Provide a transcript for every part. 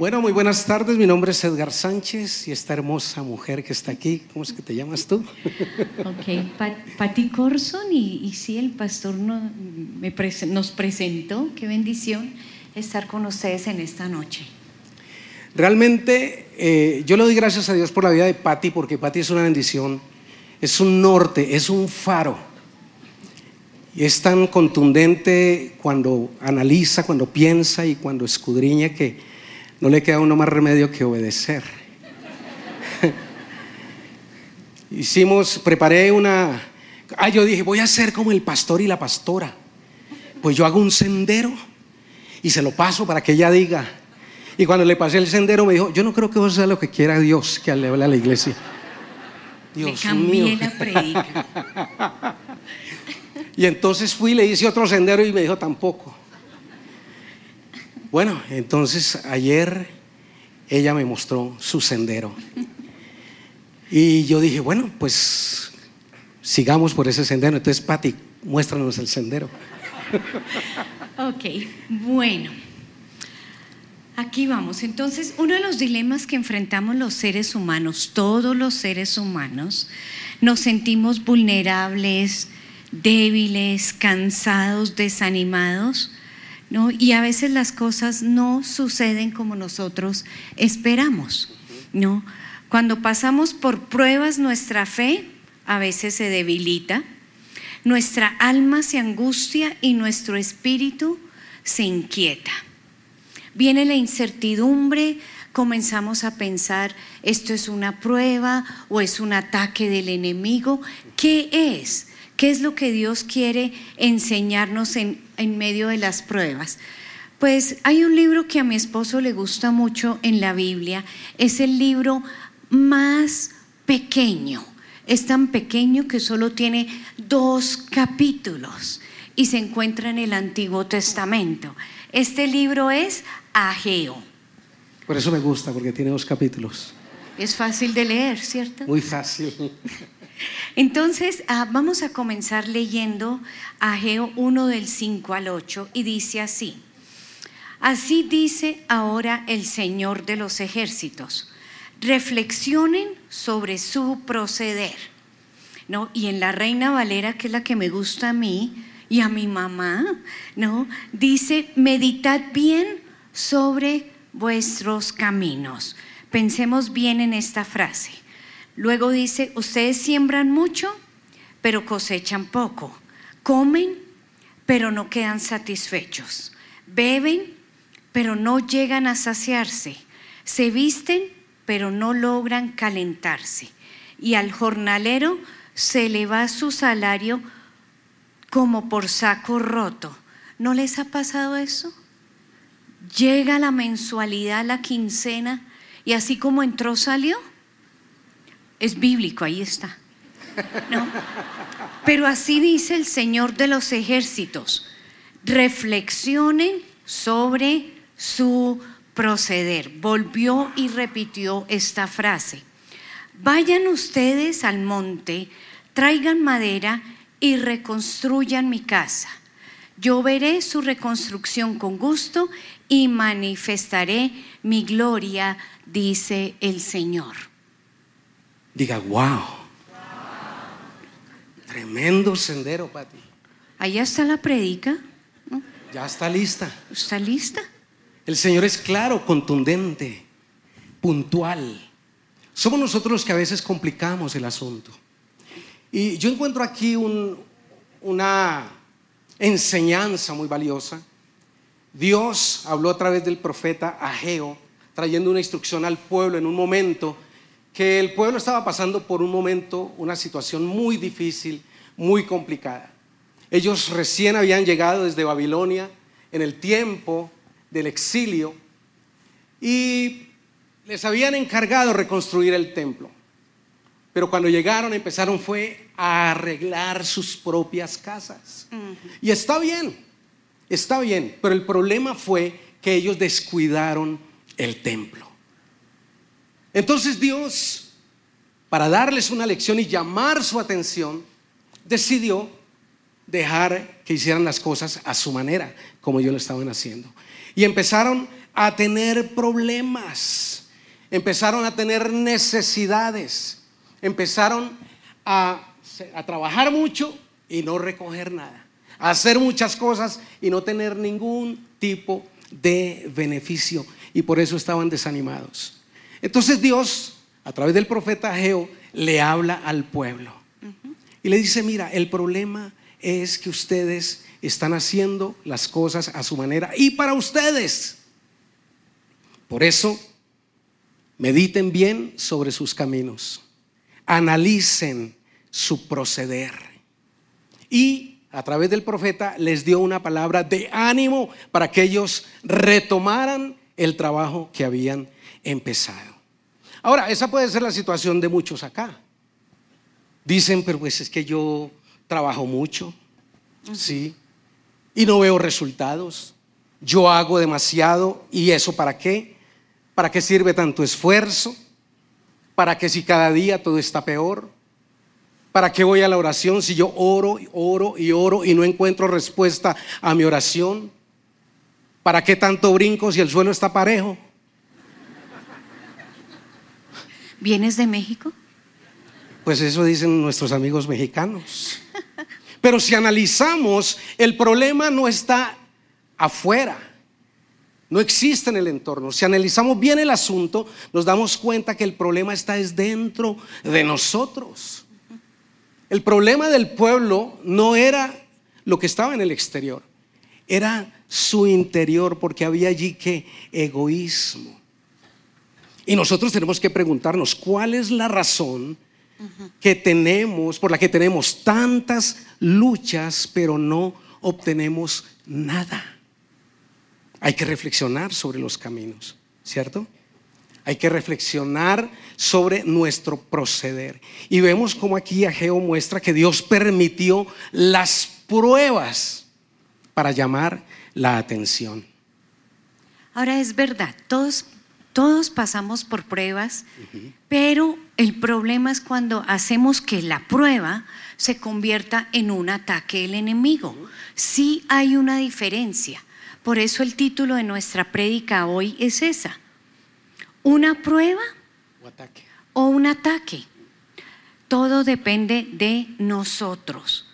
Bueno, muy buenas tardes. Mi nombre es Edgar Sánchez y esta hermosa mujer que está aquí, ¿cómo es que te llamas tú? Ok, Patti Corson y, sí, el pastor nos presentó. Qué bendición estar con ustedes en esta noche. Realmente eh, yo le doy gracias a Dios por la vida de Patti porque Patti es una bendición, es un norte, es un faro. Y es tan contundente cuando analiza, cuando piensa y cuando escudriña que no le queda a uno más remedio que obedecer. Hicimos, preparé una... Ah, yo dije, voy a ser como el pastor y la pastora. Pues yo hago un sendero y se lo paso para que ella diga. Y cuando le pasé el sendero me dijo, yo no creo que vos sea lo que quiera Dios que le hable a la iglesia. Dios cambié la predica. Y entonces fui le hice otro sendero y me dijo tampoco. Bueno, entonces ayer ella me mostró su sendero. Y yo dije, bueno, pues sigamos por ese sendero. Entonces, Patti, muéstranos el sendero. Ok, bueno. Aquí vamos. Entonces, uno de los dilemas que enfrentamos los seres humanos, todos los seres humanos, nos sentimos vulnerables, débiles, cansados, desanimados, ¿no? Y a veces las cosas no suceden como nosotros esperamos, ¿no? Cuando pasamos por pruebas, nuestra fe a veces se debilita, nuestra alma se angustia y nuestro espíritu se inquieta. Viene la incertidumbre, comenzamos a pensar, esto es una prueba o es un ataque del enemigo. ¿Qué es? ¿Qué es lo que Dios quiere enseñarnos en, en medio de las pruebas? Pues hay un libro que a mi esposo le gusta mucho en la Biblia, es el libro más pequeño. Es tan pequeño que solo tiene dos capítulos y se encuentra en el Antiguo Testamento. Este libro es Ageo. Por eso me gusta, porque tiene dos capítulos. Es fácil de leer, ¿cierto? Muy fácil. Entonces, ah, vamos a comenzar leyendo Ageo 1 del 5 al 8 y dice así. Así dice ahora el Señor de los ejércitos. Reflexionen sobre su proceder. ¿No? Y en la Reina Valera, que es la que me gusta a mí y a mi mamá, ¿no? Dice, meditad bien sobre vuestros caminos. Pensemos bien en esta frase. Luego dice, ustedes siembran mucho, pero cosechan poco. Comen, pero no quedan satisfechos. Beben, pero no llegan a saciarse. Se visten, pero no logran calentarse. Y al jornalero se le va su salario como por saco roto. ¿No les ha pasado eso? Llega la mensualidad, la quincena, y así como entró, salió. Es bíblico, ahí está. ¿No? Pero así dice el Señor de los ejércitos. Reflexionen sobre su proceder. Volvió y repitió esta frase. Vayan ustedes al monte, traigan madera y reconstruyan mi casa. Yo veré su reconstrucción con gusto y manifestaré mi gloria, dice el Señor diga, wow. Tremendo sendero, Pati. Allá está la predica. Ya está lista. ¿Está lista? El Señor es claro, contundente, puntual. Somos nosotros los que a veces complicamos el asunto. Y yo encuentro aquí una enseñanza muy valiosa. Dios habló a través del profeta Ageo, trayendo una instrucción al pueblo en un momento que el pueblo estaba pasando por un momento, una situación muy difícil, muy complicada. Ellos recién habían llegado desde Babilonia en el tiempo del exilio y les habían encargado reconstruir el templo. Pero cuando llegaron empezaron fue a arreglar sus propias casas. Y está bien, está bien, pero el problema fue que ellos descuidaron el templo. Entonces Dios, para darles una lección y llamar su atención, decidió dejar que hicieran las cosas a su manera, como ellos lo estaban haciendo. Y empezaron a tener problemas, empezaron a tener necesidades, empezaron a, a trabajar mucho y no recoger nada, a hacer muchas cosas y no tener ningún tipo de beneficio. Y por eso estaban desanimados. Entonces Dios, a través del profeta Geo, le habla al pueblo. Y le dice, mira, el problema es que ustedes están haciendo las cosas a su manera y para ustedes. Por eso, mediten bien sobre sus caminos, analicen su proceder. Y a través del profeta les dio una palabra de ánimo para que ellos retomaran el trabajo que habían empezado. Ahora, esa puede ser la situación de muchos acá. Dicen, pero pues es que yo trabajo mucho, ¿sí? Y no veo resultados. Yo hago demasiado y eso para qué? ¿Para qué sirve tanto esfuerzo? ¿Para qué si cada día todo está peor? ¿Para qué voy a la oración si yo oro, oro y oro y no encuentro respuesta a mi oración? ¿Para qué tanto brinco si el suelo está parejo? ¿Vienes de México? Pues eso dicen nuestros amigos mexicanos. Pero si analizamos, el problema no está afuera, no existe en el entorno. Si analizamos bien el asunto, nos damos cuenta que el problema está es dentro de nosotros. El problema del pueblo no era lo que estaba en el exterior, era su interior, porque había allí que egoísmo. Y nosotros tenemos que preguntarnos, ¿cuál es la razón que tenemos, por la que tenemos tantas luchas, pero no obtenemos nada? Hay que reflexionar sobre los caminos, ¿cierto? Hay que reflexionar sobre nuestro proceder. Y vemos como aquí Ageo muestra que Dios permitió las pruebas para llamar la atención. Ahora es verdad, todos todos pasamos por pruebas, pero el problema es cuando hacemos que la prueba se convierta en un ataque del enemigo. Sí hay una diferencia. Por eso el título de nuestra prédica hoy es esa. ¿Una prueba o, o un ataque? Todo depende de nosotros.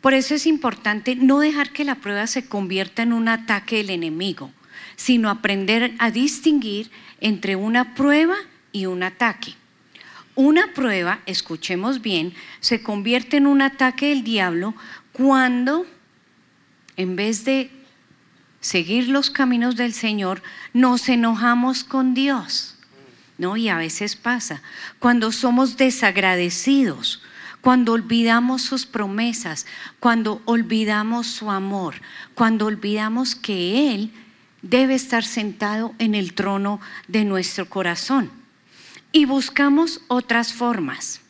Por eso es importante no dejar que la prueba se convierta en un ataque del enemigo sino aprender a distinguir entre una prueba y un ataque. Una prueba, escuchemos bien, se convierte en un ataque del diablo cuando, en vez de seguir los caminos del Señor, nos enojamos con Dios. ¿No? Y a veces pasa. Cuando somos desagradecidos, cuando olvidamos sus promesas, cuando olvidamos su amor, cuando olvidamos que Él debe estar sentado en el trono de nuestro corazón. Y buscamos otras formas.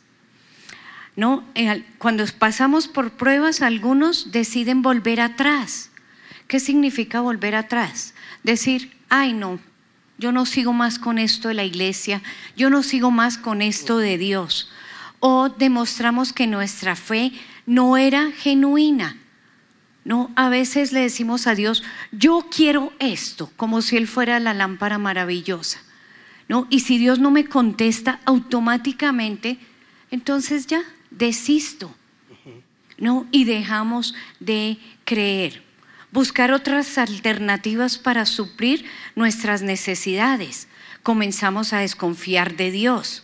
¿No? Eh, cuando pasamos por pruebas, algunos deciden volver atrás. ¿Qué significa volver atrás? Decir, ay no, yo no sigo más con esto de la iglesia, yo no sigo más con esto de Dios. O demostramos que nuestra fe no era genuina, no, a veces le decimos a Dios, yo quiero esto, como si Él fuera la lámpara maravillosa. ¿no? Y si Dios no me contesta automáticamente, entonces ya desisto. ¿no? Y dejamos de creer. Buscar otras alternativas para suplir nuestras necesidades. Comenzamos a desconfiar de Dios.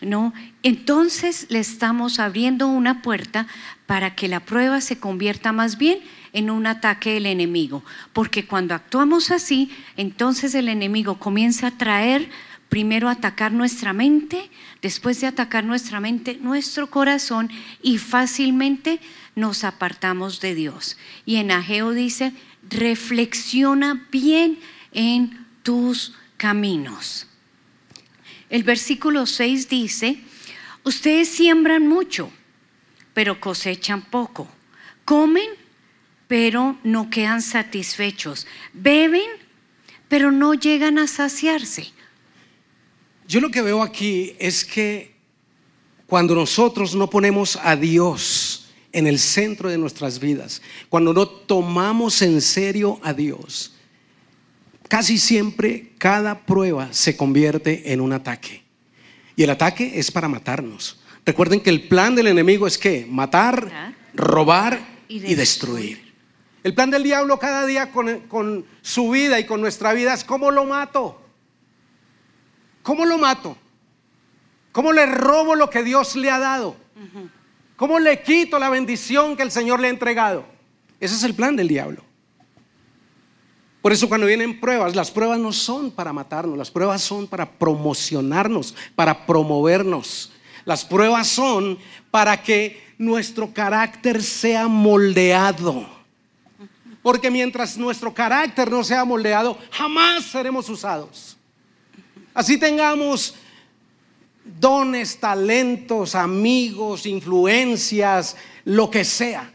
¿No? Entonces le estamos abriendo una puerta para que la prueba se convierta más bien en un ataque del enemigo, porque cuando actuamos así, entonces el enemigo comienza a traer primero atacar nuestra mente, después de atacar nuestra mente, nuestro corazón y fácilmente nos apartamos de Dios. Y en Ageo dice, reflexiona bien en tus caminos. El versículo 6 dice, ustedes siembran mucho, pero cosechan poco. Comen, pero no quedan satisfechos. Beben, pero no llegan a saciarse. Yo lo que veo aquí es que cuando nosotros no ponemos a Dios en el centro de nuestras vidas, cuando no tomamos en serio a Dios, casi siempre cada prueba se convierte en un ataque. Y el ataque es para matarnos. Recuerden que el plan del enemigo es que matar, robar y destruir. El plan del diablo cada día con, con, su vida y con nuestra vida es cómo lo mato. ¿Cómo lo mato? ¿Cómo le robo lo que Dios le ha dado? ¿Cómo le quito la bendición que el Señor le ha entregado? Ese es el plan del diablo. Por eso cuando vienen pruebas, las pruebas no son para matarnos, las pruebas son para promocionarnos, para promovernos. Las pruebas son para que nuestro carácter sea moldeado. Porque mientras nuestro carácter no sea moldeado, jamás seremos usados. Así tengamos dones, talentos, amigos, influencias, lo que sea.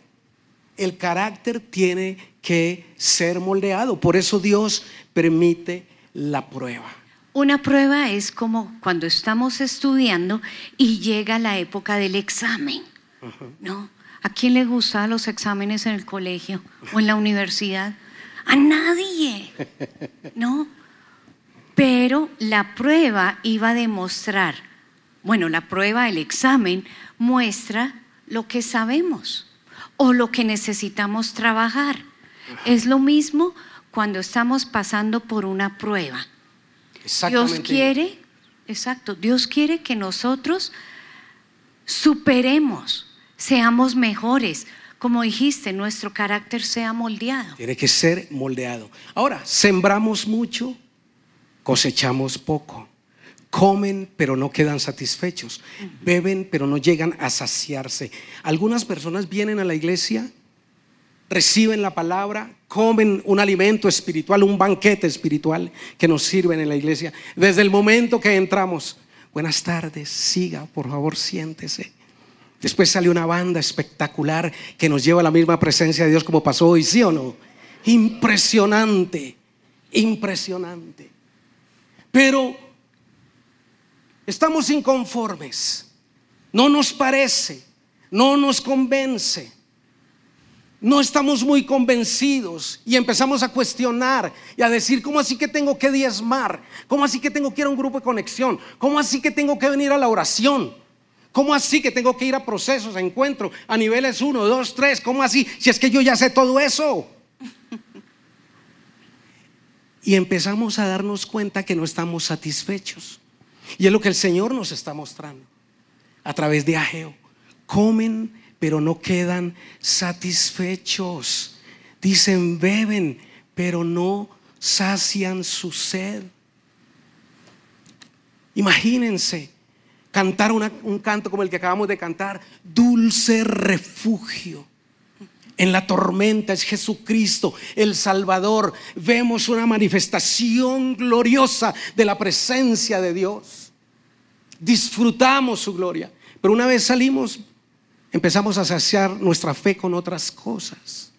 El carácter tiene que ser moldeado. Por eso Dios permite la prueba. Una prueba es como cuando estamos estudiando y llega la época del examen, ¿no? ¿A quién le gustaban los exámenes en el colegio o en la universidad? A nadie, ¿no? Pero la prueba iba a demostrar, bueno, la prueba, el examen, muestra lo que sabemos o lo que necesitamos trabajar. Es lo mismo cuando estamos pasando por una prueba. Dios quiere, exacto, Dios quiere que nosotros superemos, seamos mejores. Como dijiste, nuestro carácter sea moldeado. Tiene que ser moldeado. Ahora, sembramos mucho, cosechamos poco. Comen pero no quedan satisfechos. Beben pero no llegan a saciarse. Algunas personas vienen a la iglesia reciben la palabra, comen un alimento espiritual, un banquete espiritual que nos sirven en la iglesia. Desde el momento que entramos, buenas tardes, siga, por favor, siéntese. Después sale una banda espectacular que nos lleva a la misma presencia de Dios como pasó hoy, ¿sí o no? Impresionante, impresionante. Pero estamos inconformes, no nos parece, no nos convence no estamos muy convencidos y empezamos a cuestionar y a decir, ¿cómo así que tengo que diezmar? ¿Cómo así que tengo que ir a un grupo de conexión? ¿Cómo así que tengo que venir a la oración? ¿Cómo así que tengo que ir a procesos, a encuentros, a niveles 1, 2, 3? ¿Cómo así? Si es que yo ya sé todo eso. Y empezamos a darnos cuenta que no estamos satisfechos. Y es lo que el Señor nos está mostrando a través de Ageo. Comen pero no quedan satisfechos. Dicen, beben, pero no sacian su sed. Imagínense cantar un canto como el que acabamos de cantar, dulce refugio. En la tormenta es Jesucristo, el Salvador. Vemos una manifestación gloriosa de la presencia de Dios. Disfrutamos su gloria. Pero una vez salimos, empezamos a saciar nuestra fe con otras cosas,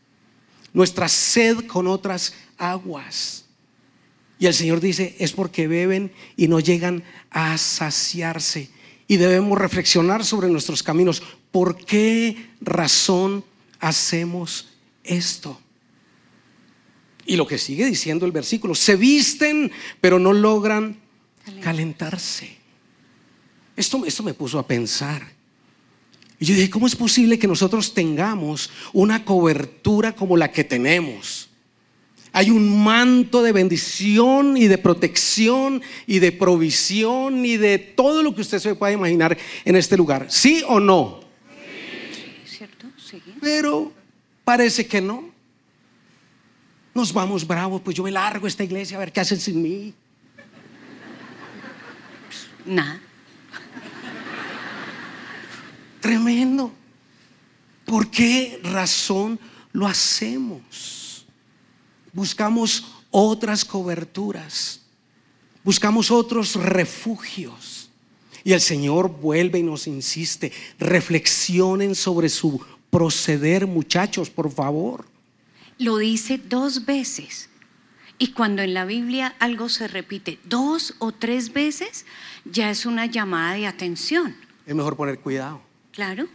nuestra sed con otras aguas. Y el Señor dice, es porque beben y no llegan a saciarse. Y debemos reflexionar sobre nuestros caminos. ¿Por qué razón hacemos esto? Y lo que sigue diciendo el versículo, se visten pero no logran calentarse. Esto, esto me puso a pensar. Y yo dije, ¿cómo es posible que nosotros tengamos una cobertura como la que tenemos? Hay un manto de bendición y de protección y de provisión y de todo lo que usted se pueda imaginar en este lugar. ¿Sí o no? Sí, ¿cierto? Sí. Pero parece que no. Nos vamos bravos, pues yo me largo a esta iglesia a ver qué hacen sin mí. Nada. Tremendo. ¿Por qué razón lo hacemos? Buscamos otras coberturas, buscamos otros refugios. Y el Señor vuelve y nos insiste, reflexionen sobre su proceder, muchachos, por favor. Lo dice dos veces. Y cuando en la Biblia algo se repite dos o tres veces, ya es una llamada de atención. Es mejor poner cuidado. Claro.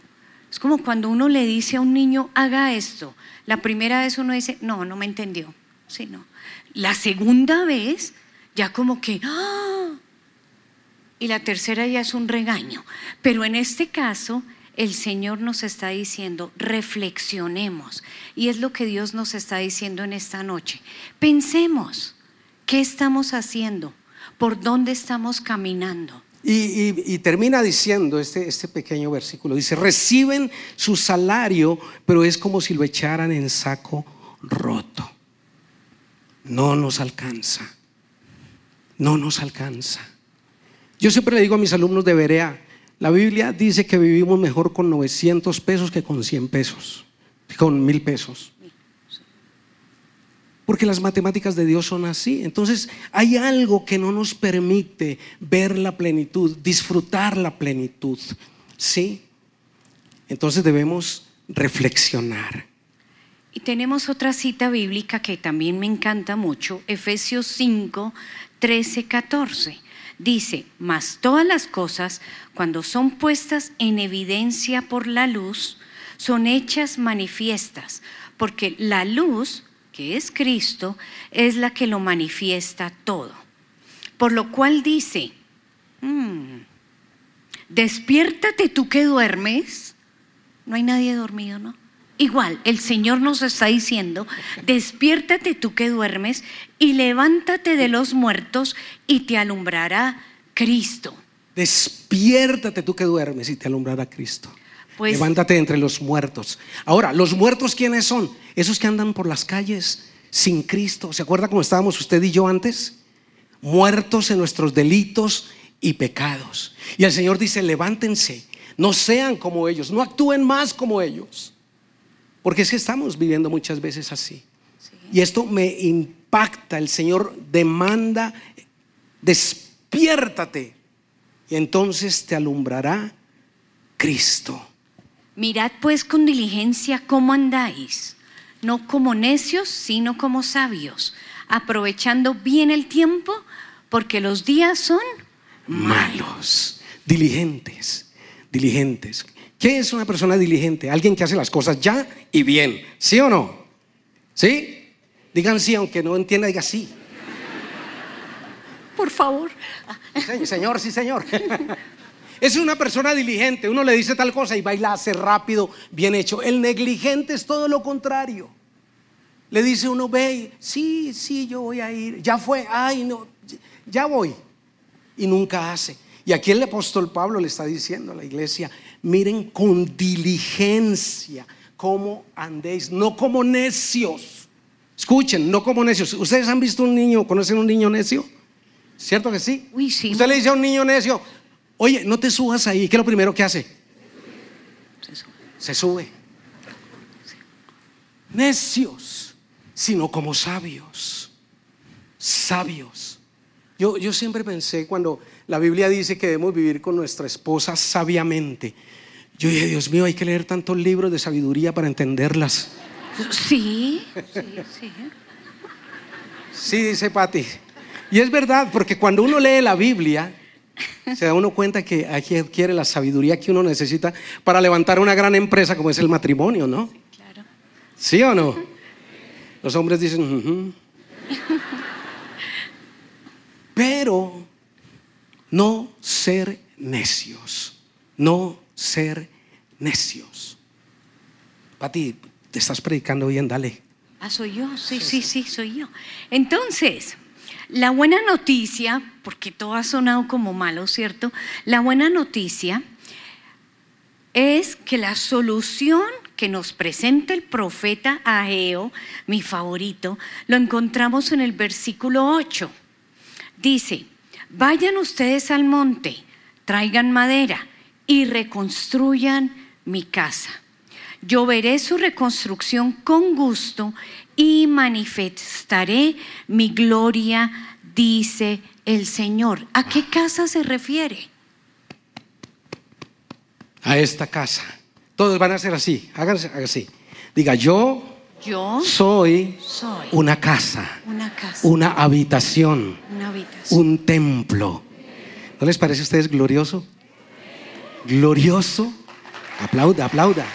Es como cuando uno le dice a un niño, haga esto. La primera vez uno dice, no, no me entendió. sí, no. La segunda vez, ya como que, ¡ah! y la tercera ya es un regaño. Pero en este caso, el Señor nos está diciendo, reflexionemos. Y es lo que Dios nos está diciendo en esta noche. Pensemos, ¿qué estamos haciendo? ¿Por dónde estamos caminando? Y, termina diciendo este, este pequeño versículo, dice, reciben su salario, pero es como si lo echaran en saco roto. No nos alcanza, no nos alcanza. Yo siempre le digo a mis alumnos de Berea, la Biblia dice que vivimos mejor con 900 pesos que con 100 pesos, con mil pesos. Porque las matemáticas de Dios son así. Entonces hay algo que no nos permite ver la plenitud, disfrutar la plenitud. ¿Sí? Entonces debemos reflexionar. Y tenemos otra cita bíblica que también me encanta mucho, Efesios 5, 13, 14 Dice, mas todas las cosas, cuando son puestas en evidencia por la luz, son hechas manifiestas, porque la luz, que es Cristo, es la que lo manifiesta todo. Por lo cual dice, mm, despiértate tú que duermes. No hay nadie dormido, ¿no? Igual, el Señor nos está diciendo, despiértate tú que duermes y levántate de los muertos y te alumbrará Cristo. Despiértate tú que duermes y te alumbrará Cristo. Pues, levántate entre los muertos. Ahora, ¿los muertos quiénes son? Esos que andan por las calles sin Cristo. ¿Se acuerda cómo estábamos usted y yo antes? Muertos en nuestros delitos y pecados. Y el Señor dice, levántense, no sean como ellos, no actúen más como ellos. Porque es que estamos viviendo muchas veces así. Y esto me impacta. El Señor demanda, despiértate. Y entonces te alumbrará Cristo. Mirad pues con diligencia cómo andáis, no como necios, sino como sabios, aprovechando bien el tiempo, porque los días son malos, diligentes, diligentes. ¿Qué es una persona diligente? Alguien que hace las cosas ya y bien. ¿Sí o no? ¿Sí? Digan sí, aunque no entienda, diga sí. Por favor. Sí, señor, sí, señor. Es una persona diligente. Uno le dice tal cosa y va y la hace rápido, bien hecho. El negligente es todo lo contrario. Le dice uno, ve, sí, sí, yo voy a ir. Ya fue, ay, no, ya voy. Y nunca hace. Y aquí el apóstol Pablo le está diciendo a la iglesia, miren con diligencia cómo andéis, no como necios. Escuchen, no como necios. ¿Ustedes han visto un niño, conocen un niño necio? ¿Cierto que sí? Uy, sí. Usted le dice a un niño necio, oye, no te subas ahí. ¿Qué es lo primero que hace? Se sube. Se sube. Necios, sino como sabios. Sabios. Yo, yo siempre pensé cuando la Biblia dice que debemos vivir con nuestra esposa sabiamente. Yo dije, Dios mío, hay que leer tantos libros de sabiduría para entenderlas. Sí, sí, sí. Sí, dice Patti. Y es verdad, porque cuando uno lee la Biblia, se da uno cuenta que aquí adquiere la sabiduría que uno necesita para levantar una gran empresa como es el matrimonio, ¿no? Claro. ¿Sí o no? Los hombres dicen, pero no ser necios, no ser necios. Pati, te estás predicando bien, dale. Ah, soy yo, sí, sí, sí, soy yo. Entonces, la buena noticia, porque todo ha sonado como malo, ¿cierto? La buena noticia es que la solución que nos presenta el profeta Ageo, mi favorito, lo encontramos en el versículo 8. Dice, vayan ustedes al monte, traigan madera y reconstruyan mi casa. Yo veré su reconstrucción con gusto y manifestaré mi gloria, dice el Señor. ¿A qué casa se refiere? A esta casa. Todos van a ser así, háganse así. Diga, yo yo soy, una, casa, una, habitación, un templo. ¿No les parece a ustedes glorioso? Glorioso. Aplauda, aplauda.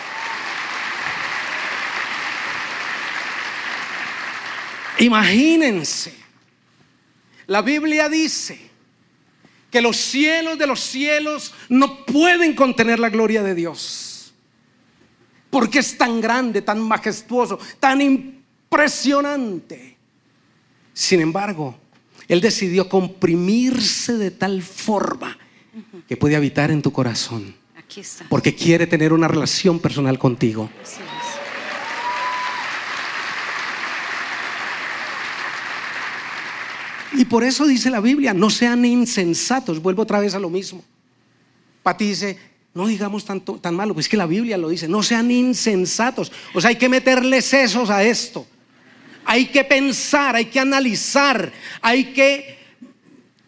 Imagínense, la Biblia dice que los cielos de los cielos no pueden contener la gloria de Dios. Porque es tan grande, tan majestuoso, tan impresionante. Sin embargo, Él decidió comprimirse de tal forma que puede habitar en tu corazón. Aquí está. Porque quiere tener una relación personal contigo. Así es. Y por eso dice la Biblia, no sean insensatos. Vuelvo otra vez a lo mismo. Pati dice, no digamos tanto, tan malo, pues es que la Biblia lo dice, no sean insensatos. O sea, hay que meterle sesos a esto. Hay que pensar, hay que analizar, hay que,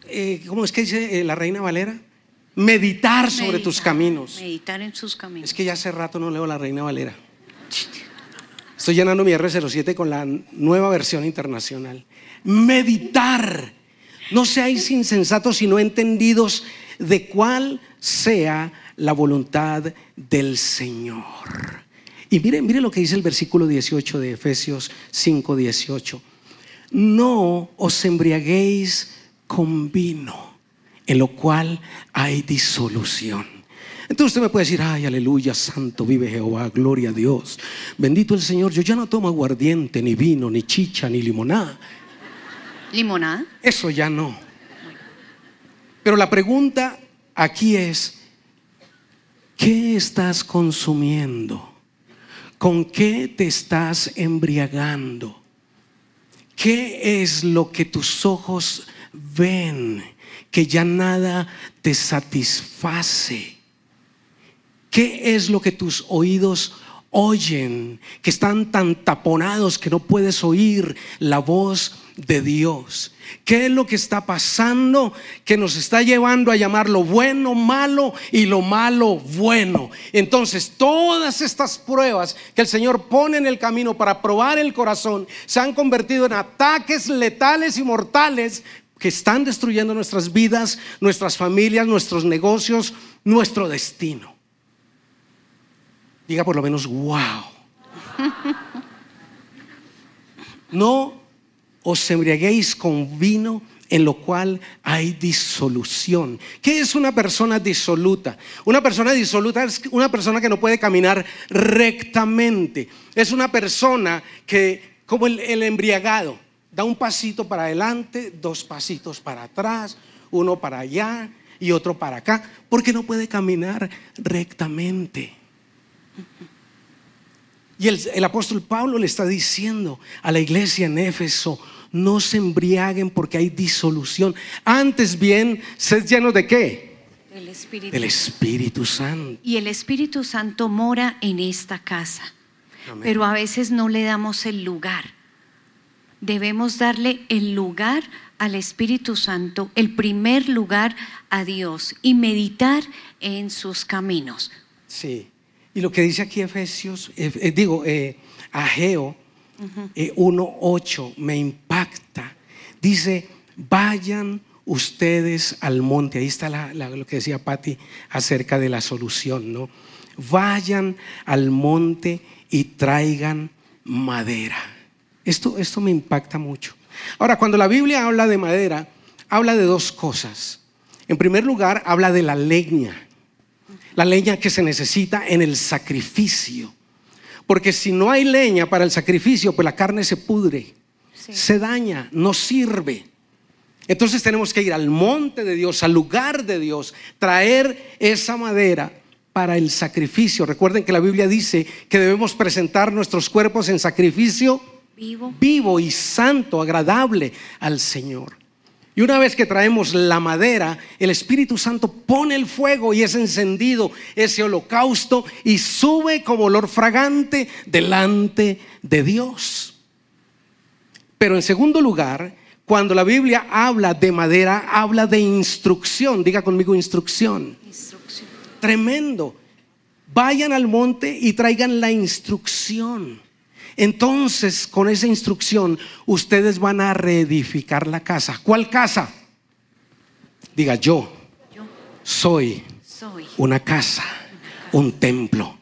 eh, ¿cómo es que dice eh, la reina Valera? Meditar sobre Meditar, tus caminos. Meditar en sus caminos. Es que ya hace rato no leo la reina Valera. Estoy llenando mi R07 con la nueva versión internacional. Meditar. No seáis insensatos sino entendidos de cuál sea la voluntad del Señor. Y miren, miren lo que dice el versículo 18 de Efesios 5, 18. No os embriaguéis con vino, en lo cual hay disolución. Entonces usted me puede decir, ay, aleluya, santo vive Jehová, gloria a Dios. Bendito el Señor, yo ya no tomo aguardiente, ni vino, ni chicha, ni limonada. ¿Limonada? Eso ya no. Pero la pregunta aquí es, ¿qué estás consumiendo? ¿Con qué te estás embriagando? ¿Qué es lo que tus ojos ven que ya nada te satisface? ¿Qué es lo que tus oídos oyen que están tan taponados que no puedes oír la voz de Dios? ¿Qué es lo que está pasando que nos está llevando a llamar lo bueno malo y lo malo bueno? Entonces, todas estas pruebas que el Señor pone en el camino para probar el corazón se han convertido en ataques letales y mortales que están destruyendo nuestras vidas, nuestras familias, nuestros negocios, nuestro destino. Diga por lo menos, wow. No os embriaguéis con vino en lo cual hay disolución. ¿Qué es una persona disoluta? Una persona disoluta es una persona que no puede caminar rectamente. Es una persona que, como el, el embriagado, da un pasito para adelante, dos pasitos para atrás, uno para allá y otro para acá, porque no puede caminar rectamente. Y el, el, apóstol Pablo le está diciendo a la iglesia en Éfeso, no se embriaguen porque hay disolución. Antes bien, sed llenos de qué? Del Espíritu. Del Espíritu Santo. Y el Espíritu Santo mora en esta casa. Amén. Pero a veces no le damos el lugar. Debemos darle el lugar al Espíritu Santo, el primer lugar a Dios y meditar en sus caminos. Sí. Y lo que dice aquí Efesios, eh, digo, eh, Ageo eh, 1.8 me impacta. Dice, vayan ustedes al monte. Ahí está lo que decía Patti acerca de la solución, ¿no? Vayan al monte y traigan madera. Esto, esto me impacta mucho. Ahora, cuando la Biblia habla de madera, habla de dos cosas. En primer lugar, habla de la leña la leña que se necesita en el sacrificio. Porque si no hay leña para el sacrificio, pues la carne se pudre, Sí. se daña, no sirve. Entonces tenemos que ir al monte de Dios, al lugar de Dios, traer esa madera para el sacrificio. Recuerden que la Biblia dice que debemos presentar nuestros cuerpos en sacrificio Vivo. vivo y santo, agradable al Señor. Y una vez que traemos la madera, el Espíritu Santo pone el fuego y es encendido ese holocausto y sube como olor fragante delante de Dios. Pero en segundo lugar, cuando la Biblia habla de madera, habla de instrucción. Diga conmigo instrucción. Instrucción. Tremendo. Vayan al monte y traigan la instrucción. Entonces, con esa instrucción, ustedes van a reedificar la casa. ¿Cuál casa? Diga, yo Yo soy soy una casa, un templo,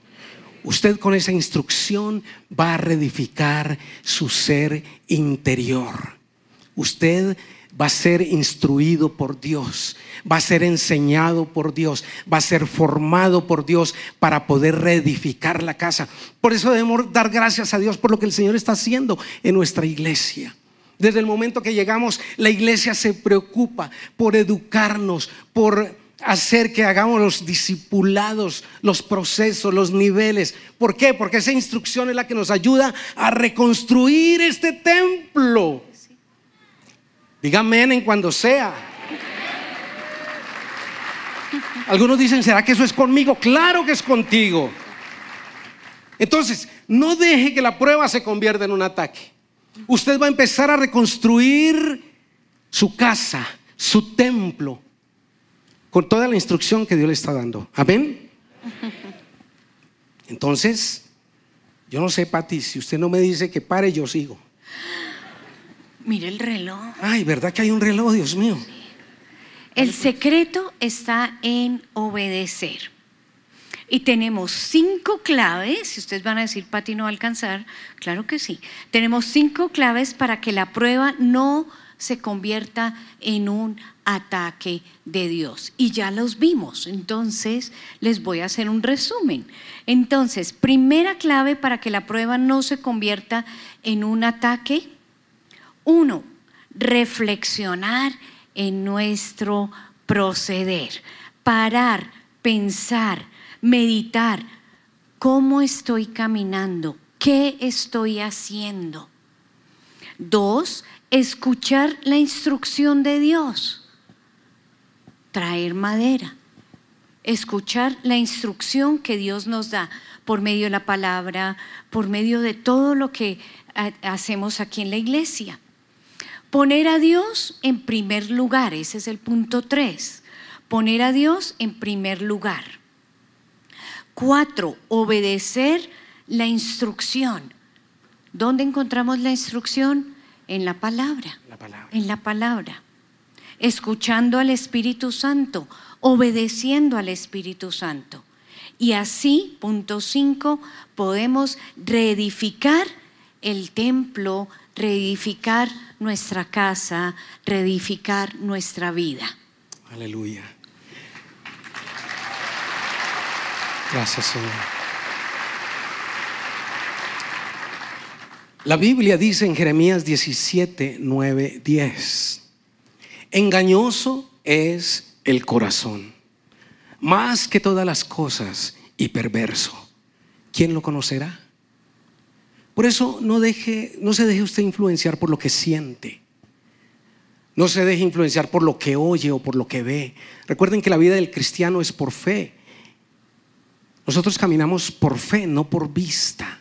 usted con esa instrucción va a reedificar su ser interior. Usted va a ser instruido por Dios, va a ser enseñado por Dios, va a ser formado por Dios para poder reedificar la casa. Por eso debemos dar gracias a Dios por lo que el Señor está haciendo en nuestra iglesia. Desde el momento que llegamos, la iglesia se preocupa por educarnos, por hacer que hagamos los discipulados, los procesos, los niveles. ¿Por qué? Porque esa instrucción es la que nos ayuda a reconstruir este templo Dígame en cuando sea. Algunos dicen, ¿será que eso es conmigo? Claro que es contigo. Entonces, no deje que la prueba se convierta en un ataque. Usted va a empezar a reconstruir su casa, su templo, con toda la instrucción que Dios le está dando. Amén. Entonces, yo no sé, Pati, si usted no me dice que pare, yo sigo. Mire el reloj. Ay, ¿verdad que hay un reloj, Dios mío? El secreto está en obedecer. Y tenemos cinco claves, si ustedes van a decir, Pati, no va a alcanzar, claro que sí. Tenemos cinco claves para que la prueba no se convierta en un ataque de Dios. Y ya los vimos, entonces les voy a hacer un resumen. Entonces, primera clave para que la prueba no se convierta en un ataque uno, reflexionar en nuestro proceder, parar, pensar, meditar, cómo estoy caminando, qué estoy haciendo. Dos, escuchar la instrucción de Dios, traer madera, escuchar la instrucción que Dios nos da por medio de la palabra, por medio de todo lo que hacemos aquí en la iglesia. Poner a Dios en primer lugar, ese es el punto tres. Poner a Dios en primer lugar. Cuatro, obedecer la instrucción. ¿Dónde encontramos la instrucción? En la palabra. La palabra. En la palabra. Escuchando al Espíritu Santo, obedeciendo al Espíritu Santo. Y así, punto cinco, podemos reedificar el templo, reedificar nuestra casa, reedificar nuestra vida. Aleluya. Gracias, Señor. La Biblia dice en Jeremías 17, 9, 10, engañoso es el corazón, más que todas las cosas, y perverso. ¿Quién lo conocerá? Por eso no, deje, no se deje usted influenciar por lo que siente. No se deje influenciar por lo que oye o por lo que ve. Recuerden que la vida del cristiano es por fe. Nosotros caminamos por fe, no por vista.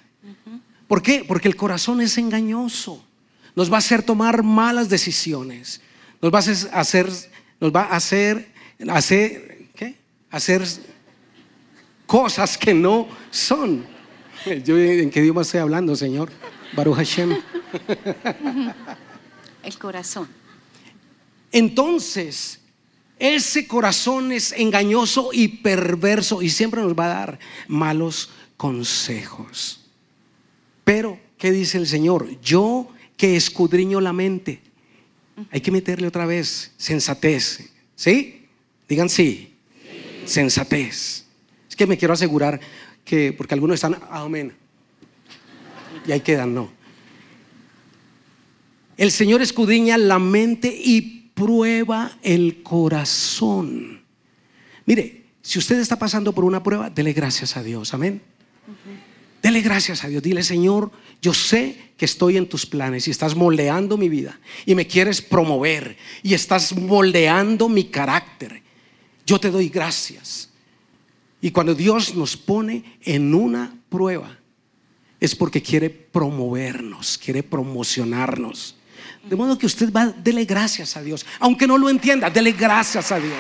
¿Por qué? Porque el corazón es engañoso. Nos va a hacer tomar malas decisiones. Nos va a hacer, nos va a hacer, hacer, ¿qué? Hacer cosas que no son. Yo, ¿En qué idioma estoy hablando, Señor? Baruch Hashem. El corazón. Entonces, ese corazón es engañoso y perverso y siempre nos va a dar malos consejos. Pero, ¿qué dice el Señor? Yo que escudriño la mente. Hay que meterle otra vez sensatez. ¿Sí? Digan sí. Sensatez. Es que me quiero asegurar que, porque algunos están, amén. Y ahí quedan, no. El Señor escudriña la mente y prueba el corazón. Mire, si usted está pasando por una prueba, dele gracias a Dios, amén. Dele gracias a Dios. Dile, Señor, yo sé que estoy en tus planes y estás moldeando mi vida y me quieres promover y estás moldeando mi carácter. Yo te doy gracias. Y cuando Dios nos pone en una prueba, es porque quiere promovernos, quiere promocionarnos. De modo que usted va, dele gracias a Dios. Aunque no lo entienda, dele gracias a Dios.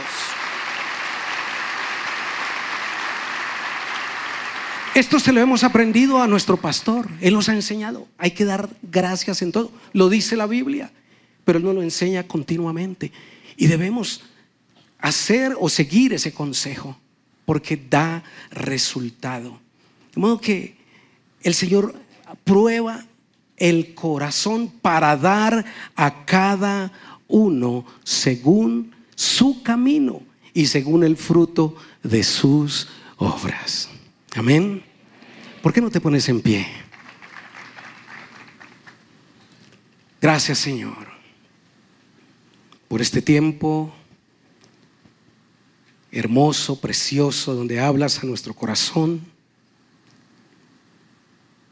Esto se lo hemos aprendido a nuestro pastor. Él nos ha enseñado. Hay que dar gracias en todo. Lo dice la Biblia, pero Él nos lo enseña continuamente. Y debemos hacer o seguir ese consejo porque da resultado. De modo que el Señor prueba el corazón para dar a cada uno según su camino y según el fruto de sus obras. Amén. ¿Por qué no te pones en pie? Gracias Señor por este tiempo hermoso, precioso, donde hablas a nuestro corazón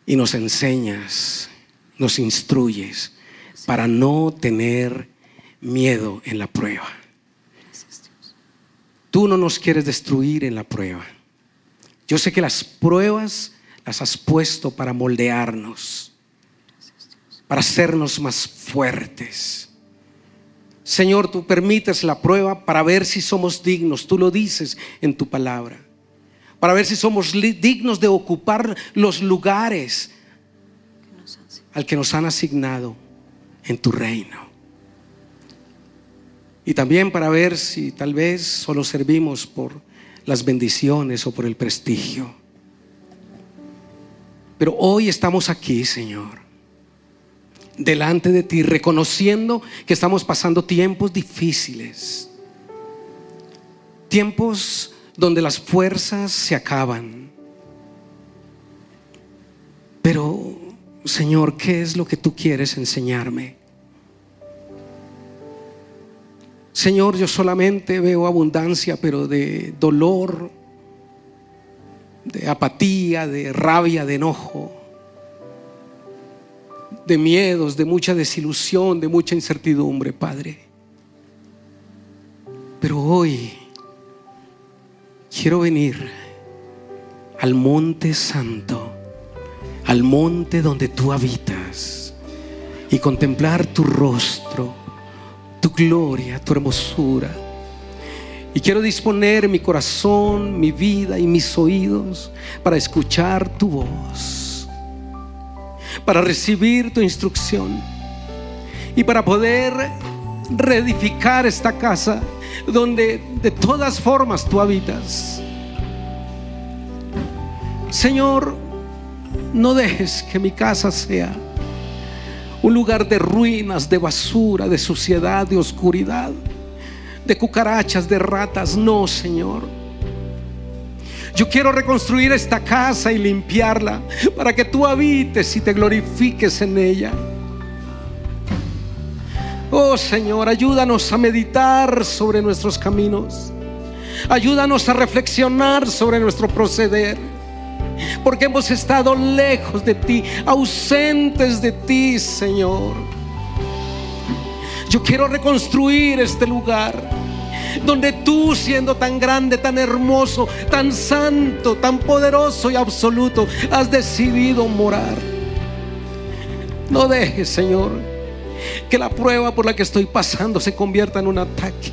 y nos enseñas, nos instruyes para no tener miedo en la prueba. Tú no nos quieres destruir en la prueba. Yo sé que las pruebas las has puesto para moldearnos, para hacernos más fuertes. Señor, tú permites la prueba para ver si somos dignos, tú lo dices en tu palabra, para ver si somos dignos de ocupar los lugares al que nos han asignado en tu reino. Y también para ver si tal vez solo servimos por las bendiciones o por el prestigio. Pero hoy estamos aquí, Señor, delante de ti, reconociendo que estamos pasando tiempos difíciles, tiempos donde las fuerzas se acaban. Pero, Señor, ¿qué es lo que tú quieres enseñarme? Señor, yo solamente veo abundancia, pero de dolor, de apatía, de rabia, de enojo, de miedos, de mucha desilusión, de mucha incertidumbre, Padre. Pero hoy quiero venir al monte santo, al monte donde tú habitas y contemplar tu rostro tu gloria, tu hermosura. Y quiero disponer mi corazón, mi vida y mis oídos para escuchar tu voz, para recibir tu instrucción y para poder reedificar esta casa donde de todas formas tú habitas. Señor, no dejes que mi casa sea un lugar de ruinas, de basura, de suciedad, de oscuridad, de cucarachas, de ratas. No, Señor. Yo quiero reconstruir esta casa y limpiarla para que tú habites y te glorifiques en ella. Oh Señor, ayúdanos a meditar sobre nuestros caminos. Ayúdanos a reflexionar sobre nuestro proceder porque hemos estado lejos de ti, ausentes de ti, Señor. Yo quiero reconstruir este lugar donde tú siendo tan grande, tan hermoso, tan santo, tan poderoso y absoluto, has decidido morar. No dejes, Señor, que la prueba por la que estoy pasando se convierta en un ataque.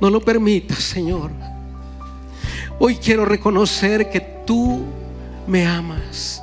No lo permitas, Señor. Hoy quiero reconocer que tú me amas.